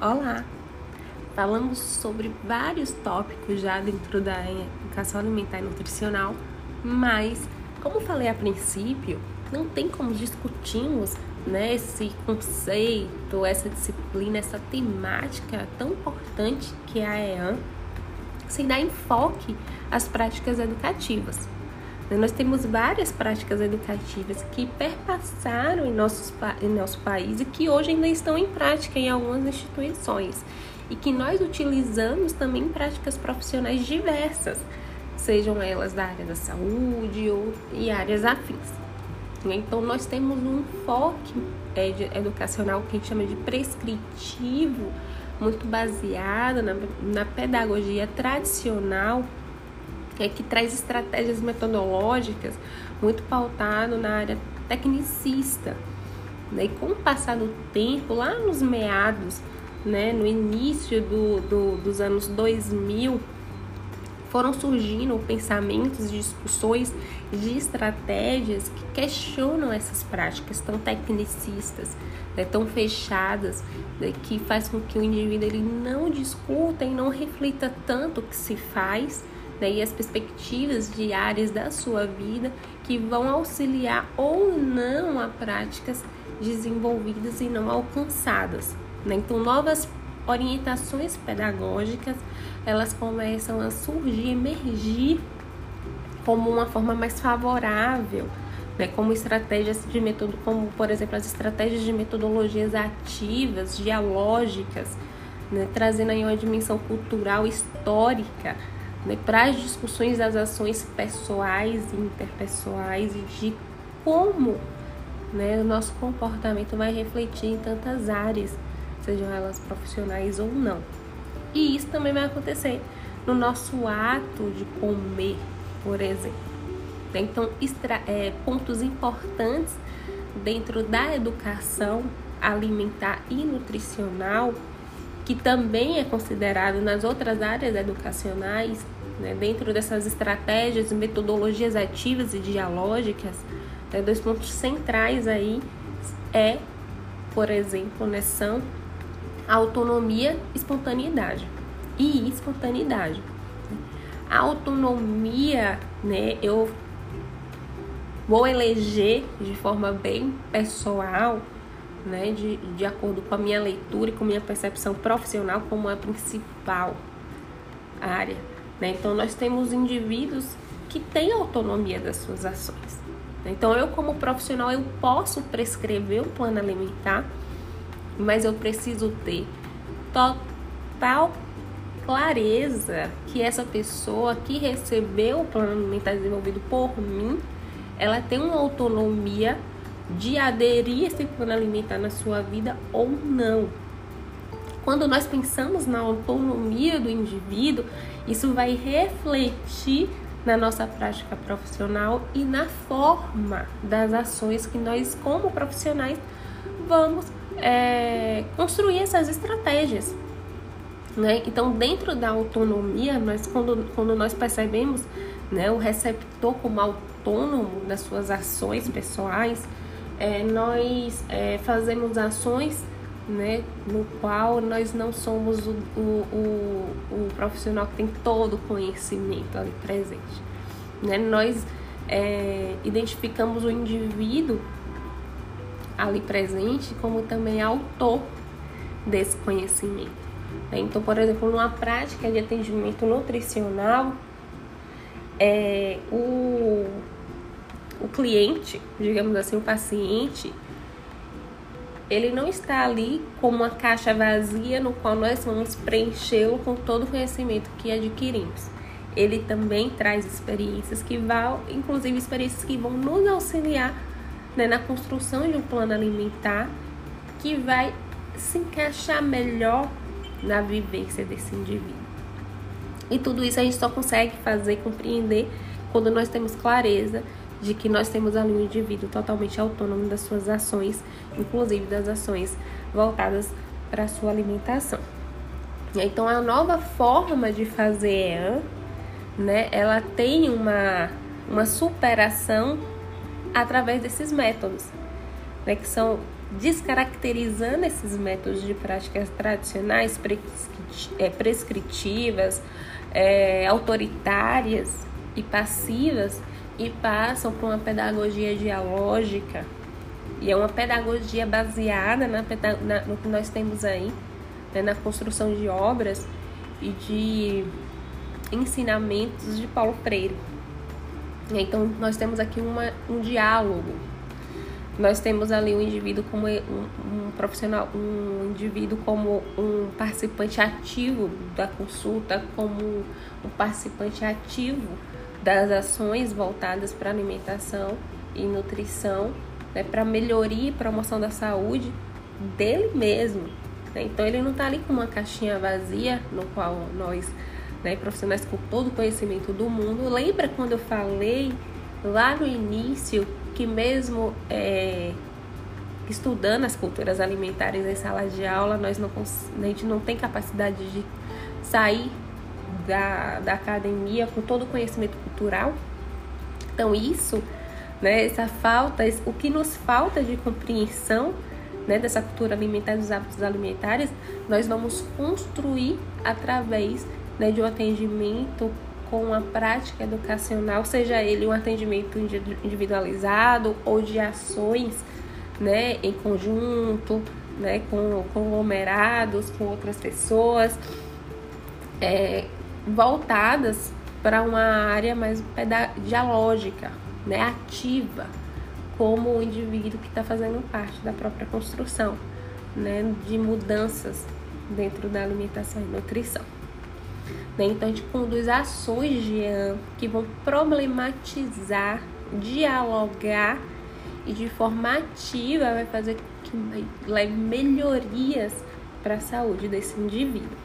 Olá! Falamos sobre vários tópicos já dentro da educação alimentar e nutricional, mas, como falei a princípio, não tem como discutirmos né, esse conceito, essa disciplina, essa temática tão importante que é a EAN, sem dar enfoque às práticas educativas. Nós temos várias práticas educativas que perpassaram em, nossos, em nosso país e que hoje ainda estão em prática em algumas instituições. E que nós utilizamos também em práticas profissionais diversas, sejam elas da área da saúde ou e áreas afins. Então, nós temos um enfoque é, educacional que a gente chama de prescritivo, muito baseado na, na pedagogia tradicional é que traz estratégias metodológicas muito pautado na área tecnicista. Né? E com o passar do tempo, lá nos meados, né, no início do, do, dos anos 2000, foram surgindo pensamentos, discussões de estratégias que questionam essas práticas tão tecnicistas, né, tão fechadas, né, que faz com que o indivíduo ele não discuta e não reflita tanto o que se faz né, e as perspectivas diárias da sua vida que vão auxiliar ou não a práticas desenvolvidas e não alcançadas. Né? Então, novas orientações pedagógicas elas começam a surgir, emergir como uma forma mais favorável, né, como estratégias de método, como por exemplo as estratégias de metodologias ativas, dialógicas, né, trazendo aí uma dimensão cultural histórica né, para as discussões das ações pessoais e interpessoais e de como né, o nosso comportamento vai refletir em tantas áreas, sejam elas profissionais ou não. E isso também vai acontecer no nosso ato de comer, por exemplo. Então, extra, é, pontos importantes dentro da educação alimentar e nutricional que também é considerado nas outras áreas educacionais, né, dentro dessas estratégias e metodologias ativas e dialógicas, né, dois pontos centrais aí é, por exemplo, né, são autonomia e espontaneidade. E espontaneidade. A autonomia, né, eu vou eleger de forma bem pessoal né, de, de acordo com a minha leitura e com a minha percepção profissional como a principal área. Né? Então, nós temos indivíduos que têm autonomia das suas ações. Então, eu, como profissional, eu posso prescrever um plano alimentar, mas eu preciso ter total clareza que essa pessoa que recebeu o plano alimentar desenvolvido por mim, ela tem uma autonomia de aderir esse plano alimentar na sua vida ou não. Quando nós pensamos na autonomia do indivíduo, isso vai refletir na nossa prática profissional e na forma das ações que nós, como profissionais, vamos é, construir essas estratégias. Né? Então, dentro da autonomia, nós, quando, quando nós percebemos né, o receptor como autônomo das suas ações pessoais, é, nós é, fazemos ações né, no qual nós não somos o, o, o, o, profissional que tem todo o conhecimento ali presente. Né? Nós é, identificamos o indivíduo ali presente como também autor desse conhecimento. Né? Então, por exemplo, numa prática de atendimento nutricional, é, o o cliente, digamos assim, o paciente, ele não está ali como uma caixa vazia no qual nós vamos preenchê-lo com todo o conhecimento que adquirimos. Ele também traz experiências que vão, inclusive experiências que vão nos auxiliar né, na construção de um plano alimentar que vai se encaixar melhor na vivência desse indivíduo. E tudo isso a gente só consegue fazer compreender quando nós temos clareza de que nós temos ali um indivíduo totalmente autônomo das suas ações, inclusive das ações voltadas para a sua alimentação. Então, a nova forma de fazer EAN, né, ela tem uma, uma superação através desses métodos, né, que são descaracterizando esses métodos de práticas tradicionais, é, prescritivas, é, autoritárias e passivas e passam para uma pedagogia dialógica e é uma pedagogia baseada na, na, no que nós temos aí, né, na construção de obras e de ensinamentos de Paulo Freire. Então, nós temos aqui uma, um diálogo. Nós temos ali um indivíduo como um, um profissional, um indivíduo como um participante ativo da consulta, como um participante ativo das ações voltadas para alimentação e nutrição né, para melhoria e promoção da saúde dele mesmo. Né? Então ele não está ali com uma caixinha vazia no qual nós, né, profissionais com todo o conhecimento do mundo, lembra quando eu falei lá no início que mesmo é, estudando as culturas alimentares em sala de aula, nós não, a gente não tem capacidade de sair da, da academia com todo o conhecimento cultural. Então isso né? Essa falta, o que nos falta de compreensão né, dessa cultura alimentar, dos hábitos alimentares, nós vamos construir através né, de um atendimento com a prática educacional, seja ele um atendimento individualizado ou de ações né, em conjunto, né, com conglomerados, com outras pessoas, é, voltadas para uma área mais dialógica, né, ativa como o indivíduo que está fazendo parte da própria construção né, de mudanças dentro da alimentação e nutrição. Né? Então a gente conduz ações de que vão problematizar, dialogar e de forma ativa vai fazer que leve melhorias para a saúde desse indivíduo.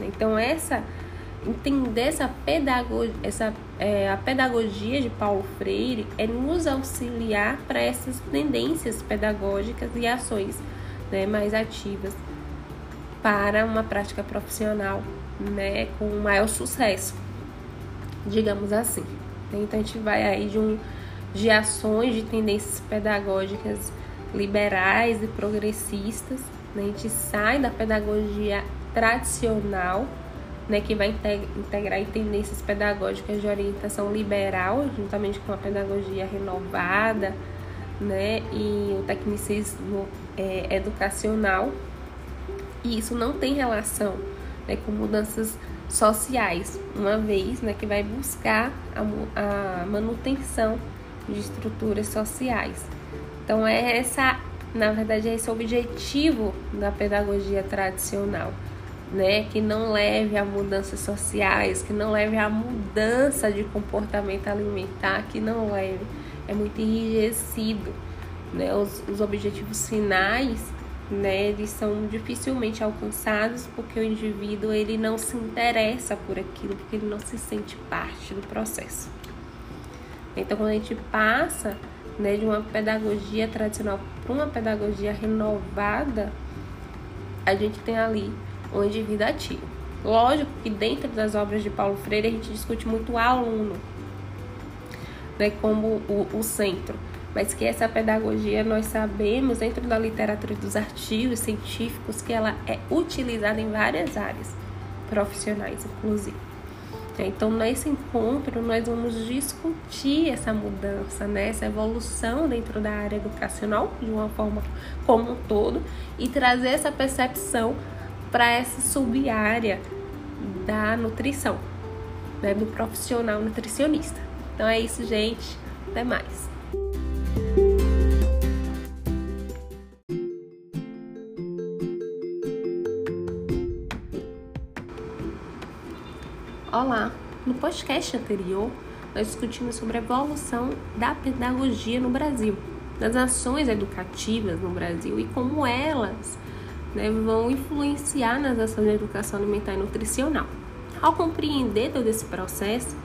Então essa entender essa pedagogia, essa, é, a pedagogia de Paulo Freire é nos auxiliar para essas tendências pedagógicas e ações né, mais ativas para uma prática profissional né, com maior sucesso, digamos assim. Então a gente vai aí de, um, de ações de tendências pedagógicas liberais e progressistas, né, a gente sai da pedagogia tradicional né, que vai integrar tendências pedagógicas de orientação liberal, juntamente com a pedagogia renovada, né, e o tecnicismo é, educacional. E isso não tem relação né, com mudanças sociais, uma vez né, que vai buscar a, a manutenção de estruturas sociais. Então é essa, na verdade, é esse o objetivo da pedagogia tradicional né, que não leve a mudanças sociais, que não leve a mudança de comportamento alimentar, que não leve, é muito enrijecido, né, os, os objetivos finais, né, eles são dificilmente alcançados porque o indivíduo ele não se interessa por aquilo, porque ele não se sente parte do processo. Então, quando a gente passa né, de uma pedagogia tradicional para uma pedagogia renovada, a gente tem ali o indivíduo ativo. Lógico que dentro das obras de Paulo Freire a gente discute muito o aluno, né, como o, o centro, mas que essa pedagogia nós sabemos dentro da literatura dos artigos científicos que ela é utilizada em várias áreas profissionais, inclusive. Então, nesse encontro, nós vamos discutir essa mudança, né? essa evolução dentro da área educacional, de uma forma como um todo, e trazer essa percepção para essa sub-área da nutrição, né, do profissional nutricionista. Então é isso, gente. Até mais. Olá! No podcast anterior, nós discutimos sobre a evolução da pedagogia no Brasil, das ações educativas no Brasil e como elas né, vão influenciar nas ações de educação alimentar e nutricional. Ao compreender todo esse processo,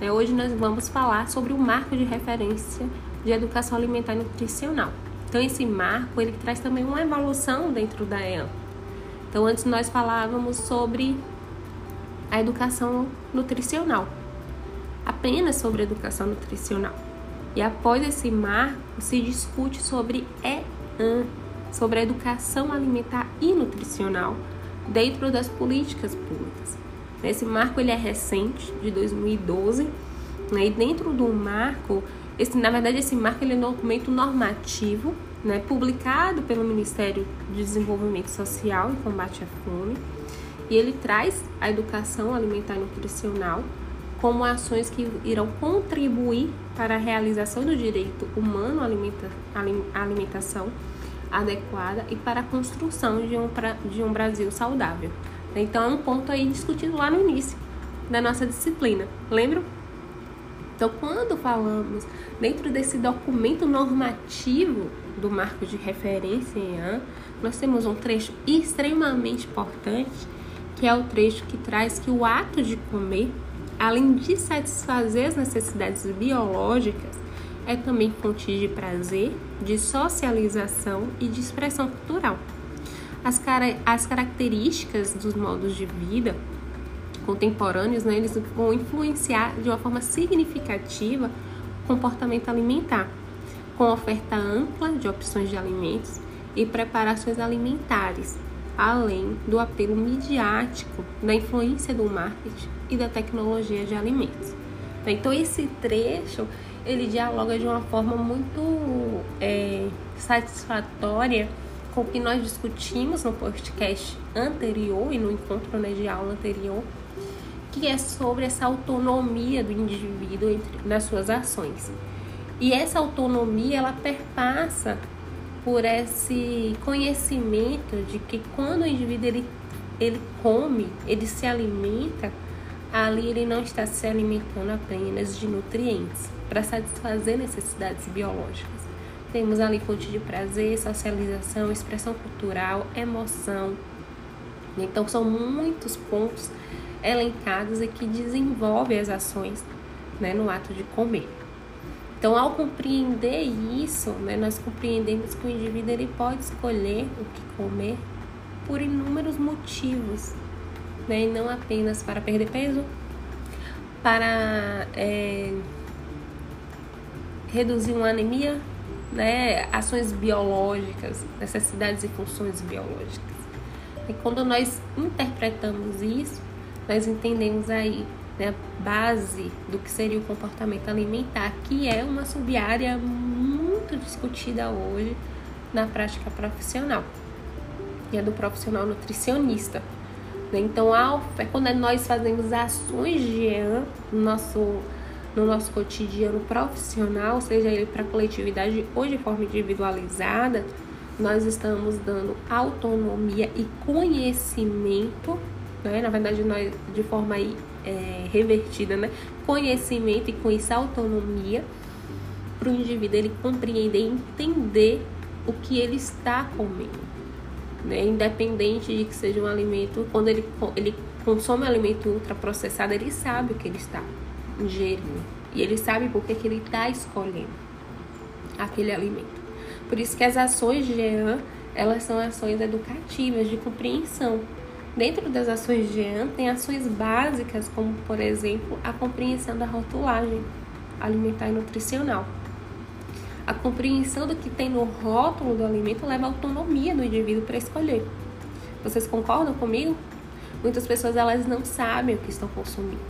né, hoje nós vamos falar sobre o marco de referência de educação alimentar e nutricional. Então, esse marco ele traz também uma evolução dentro da EAN. Então, antes nós falávamos sobre a educação nutricional, apenas sobre educação nutricional. E após esse marco, se discute sobre EAN sobre a educação alimentar e nutricional dentro das políticas públicas. Esse marco ele é recente, de 2012, né? e dentro do marco, esse, na verdade esse marco ele é um documento normativo, né? publicado pelo Ministério de Desenvolvimento Social e Combate à Fome, e ele traz a educação alimentar e nutricional como ações que irão contribuir para a realização do direito humano à alimentação adequada e para a construção de um, de um Brasil saudável. Então é um ponto aí discutido lá no início da nossa disciplina, lembram? Então, quando falamos dentro desse documento normativo do marco de referência EAN, nós temos um trecho extremamente importante, que é o trecho que traz que o ato de comer, além de satisfazer as necessidades biológicas, é também fonte de prazer, de socialização e de expressão cultural. As, as características dos modos de vida contemporâneos, né, eles vão influenciar de uma forma significativa o comportamento alimentar, com oferta ampla de opções de alimentos e preparações alimentares, além do apelo midiático, da influência do marketing e da tecnologia de alimentos. Então esse trecho ele dialoga de uma forma muito é, satisfatória com o que nós discutimos no podcast anterior e no encontro né, de aula anterior, que é sobre essa autonomia do indivíduo entre, nas suas ações. E essa autonomia ela perpassa por esse conhecimento de que quando o indivíduo ele, ele come, ele se alimenta, ali ele não está se alimentando apenas de nutrientes para satisfazer necessidades biológicas. Temos ali fonte de prazer, socialização, expressão cultural, emoção. Então são muitos pontos elencados e que desenvolvem as ações né, no ato de comer. Então, ao compreender isso, né, nós compreendemos que o indivíduo ele pode escolher o que comer por inúmeros motivos, né, não apenas para perder peso, para é, reduzir uma anemia, né, ações biológicas, necessidades e funções biológicas. E quando nós interpretamos isso, nós entendemos aí né, a base do que seria o comportamento alimentar, que é uma sub-área muito discutida hoje na prática profissional, e é do profissional nutricionista. Então, é quando nós fazemos ações de EAN no nosso, no nosso cotidiano profissional, seja ele para coletividade ou de forma individualizada, nós estamos dando autonomia e conhecimento, né? na verdade, nós, de forma aí, é, revertida, né? Conhecimento e com isso autonomia para o indivíduo ele compreender e entender o que ele está comendo, né? Independente de que seja um alimento, quando ele, ele consome um alimento ultraprocessado, ele sabe o que ele está ingerindo e ele sabe por que, que ele está escolhendo aquele alimento. Por isso que as ações de EAN, elas são ações educativas de compreensão Dentro das ações de EAN, tem ações básicas, como, por exemplo, a compreensão da rotulagem alimentar e nutricional. A compreensão do que tem no rótulo do alimento leva à autonomia do indivíduo para escolher. Vocês concordam comigo? Muitas pessoas elas não sabem o que estão consumindo.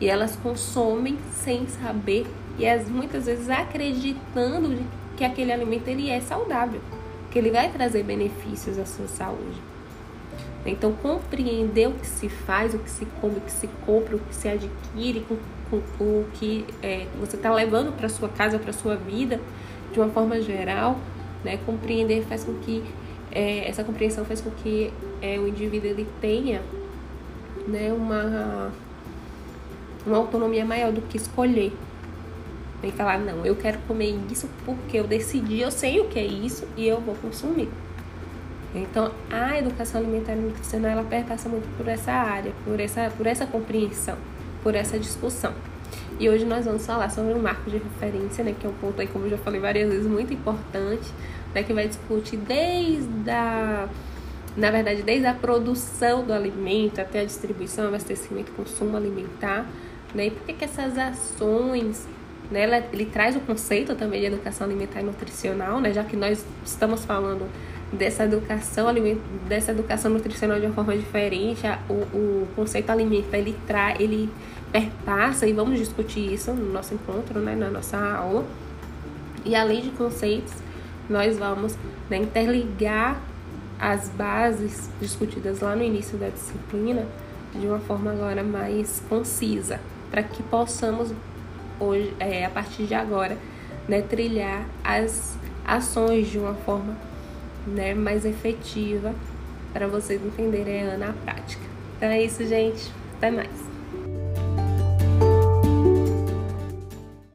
E elas consomem sem saber e as, muitas vezes acreditando que aquele alimento ele é saudável, que ele vai trazer benefícios à sua saúde. Então, compreender o que se faz, o que se come, o que se compra, o que se adquire, com o que é, você está levando para sua casa, para sua vida, de uma forma geral, né? Compreender faz com que é, essa compreensão faz com que é, o indivíduo ele tenha, né, uma uma autonomia maior do que escolher. E falar, não, eu quero comer isso porque eu decidi, eu sei o que é isso e eu vou consumir. Então, a educação alimentar e nutricional ela perpassa muito por essa área, por essa, por essa compreensão, por essa discussão. E hoje nós vamos falar sobre o marco de referência, né, que é um ponto aí, como eu já falei várias vezes, muito importante, né, que vai discutir desde a, na verdade, desde a produção do alimento até a distribuição, abastecimento consumo alimentar, né, e por que, essas ações, né, ela, ele traz o conceito também de educação alimentar e nutricional, né, já que nós estamos falando dessa educação dessa educação nutricional de uma forma diferente. O, o conceito alimentar ele traz, ele perpassa e vamos discutir isso no nosso encontro, né, na nossa aula. E além de conceitos, nós vamos né, interligar as bases discutidas lá no início da disciplina de uma forma agora mais concisa, para que possamos hoje, é, a partir de agora, né, trilhar as ações de uma forma né, mais efetiva para vocês entenderem a na prática. Então é isso, gente. Até mais.